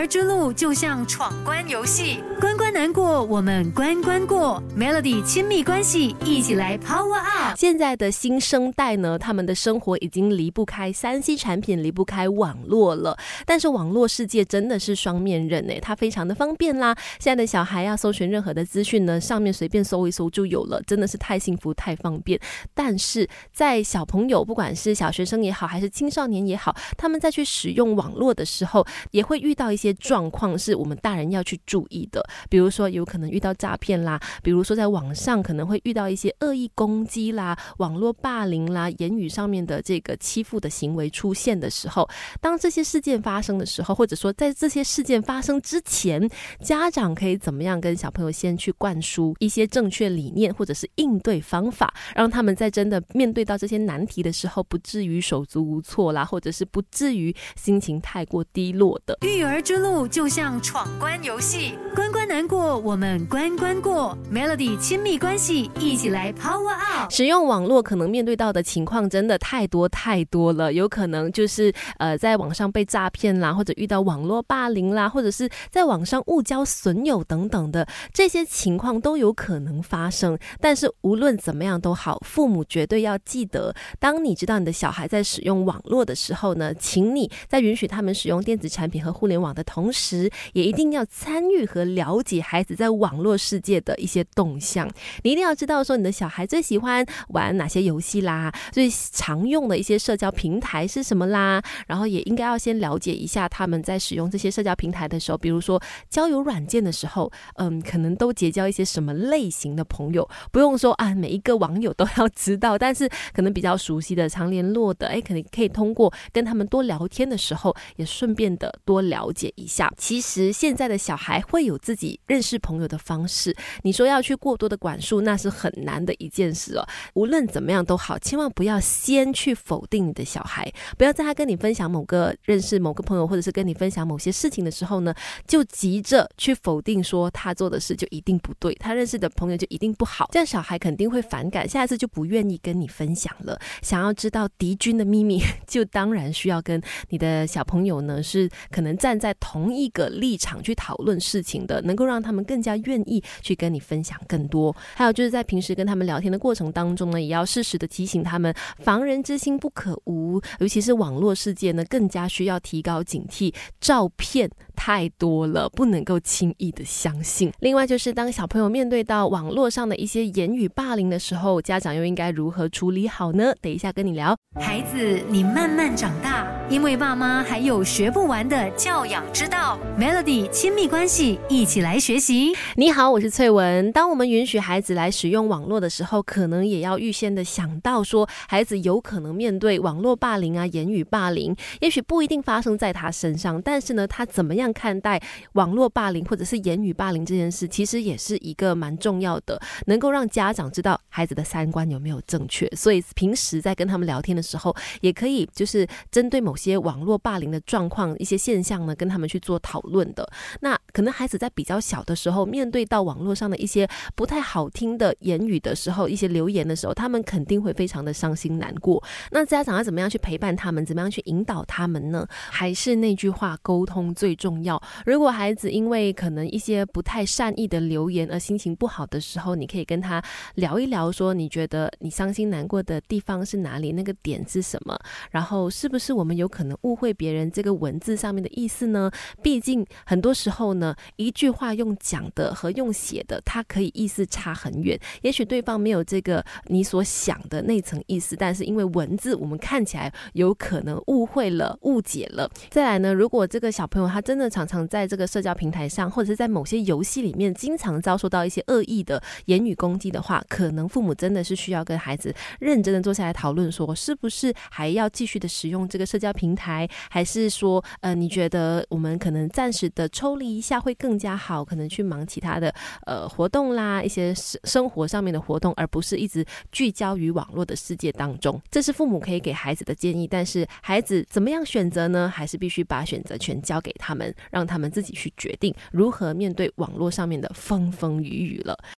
儿之路就像闯关游戏，关关难过，我们关关过。Melody 亲密关系，一起来 Power Up。现在的新生代呢，他们的生活已经离不开三 C 产品，离不开网络了。但是网络世界真的是双面刃诶，它非常的方便啦。现在的小孩要搜寻任何的资讯呢，上面随便搜一搜就有了，真的是太幸福太方便。但是在小朋友，不管是小学生也好，还是青少年也好，他们在去使用网络的时候，也会遇到一些状况，是我们大人要去注意的。比如说，有可能遇到诈骗啦，比如说在网上可能会遇到一些恶意攻击啦、网络霸凌啦、言语上面的这个欺负的行为出现的时候，当这些事件发生的时候，或者说在这些事件发生之前，家长可以怎么样跟小朋友先去灌输一些正确理念，或者是应对方法，让他们在真的面对到这些难题的时候，不至于手足无措啦，或者是不至于心情太过低落的。育儿路就像闯关游戏，关关难过，我们关关过。Melody 亲密关系，一起来 Power Up。使用网络可能面对到的情况真的太多太多了，有可能就是呃在网上被诈骗啦，或者遇到网络霸凌啦，或者是在网上误交损友等等的这些情况都有可能发生。但是无论怎么样都好，父母绝对要记得，当你知道你的小孩在使用网络的时候呢，请你在允许他们使用电子产品和互联网的同时，也一定要参与和了解孩子在网络世界的一些动向。你一定要知道说你的小孩最喜欢玩哪些游戏啦，最常用的一些社交平台是什么啦，然后也应该要先了解一下他们在使用这些社交平台的时候，比如说交友软件的时候，嗯，可能都结交一些什么类型的朋友。不用说啊，每一个网友都要知道，但是可能比较熟悉的、常联络的，哎，可能可以通过跟他们多聊天的时候，也顺便的多了解一下。其实现在的小孩会有自己认识朋友的方式，你说要去过多的管束，那是很难的一件事哦。无论怎么样都好，千万不要先去否定你的小孩，不要在他跟你分享某个认识某个朋友，或者是跟你分享某些事情的时候呢，就急着去否定说他做的事就一定不对，他认识的朋友就一定不好，这样小孩肯定会反感，下一次就不愿意跟你分享了。想要知道敌军的秘密，就当然需要跟你的小朋友呢，是可能站在同一个立场去讨论事情的，能够让他们更加愿意去跟你分享更多。还有就是在平时跟他们聊天的过程当中呢，也要适时的提醒他们，防人之心不可无，尤其是网络世界呢，更加需要提高警惕。照片太多了，不能够轻易的相信。另外就是当小朋友面对到网络上的一些言语霸凌的时候，家长又应该如何处理好呢？等一下跟你聊。孩子，你慢慢长大，因为爸妈还有学不完的教养之道。Melody 亲密关系，一起来学习。你好，我是翠文。当我们允许孩子来使用网络的时候，可能也要预先的想到说，孩子有可能面对网络霸凌啊、言语霸凌，也许不一定发生在他身上，但是呢，他怎么样看待网络霸凌或者是言语霸凌这件事，其实也是一个蛮重要的，能够让家长知道孩子的三观有没有正确。所以平时在跟他们聊天的时候，也可以就是针对某些网络霸凌的状况、一些现象呢，跟他们去做讨论的。那可能孩子在比较小的时候，面对到网络上的一些不太好听的言语的时候，一些留言的时候，他们肯定会非常的伤心难过。那家长要怎么样去陪伴他们，怎么样去引导他们呢？还是那句话，沟通最重。要如果孩子因为可能一些不太善意的留言而心情不好的时候，你可以跟他聊一聊，说你觉得你伤心难过的地方是哪里，那个点是什么？然后是不是我们有可能误会别人这个文字上面的意思呢？毕竟很多时候呢，一句话用讲的和用写的，它可以意思差很远。也许对方没有这个你所想的那层意思，但是因为文字我们看起来有可能误会了、误解了。再来呢，如果这个小朋友他真的常常在这个社交平台上，或者是在某些游戏里面，经常遭受到一些恶意的言语攻击的话，可能父母真的是需要跟孩子认真的坐下来讨论，说是不是还要继续的使用这个社交平台，还是说，呃，你觉得我们可能暂时的抽离一下会更加好，可能去忙其他的呃活动啦，一些生生活上面的活动，而不是一直聚焦于网络的世界当中。这是父母可以给孩子的建议，但是孩子怎么样选择呢？还是必须把选择权交给他们，让他们自己去决定如何面对网络上面的风风雨雨了。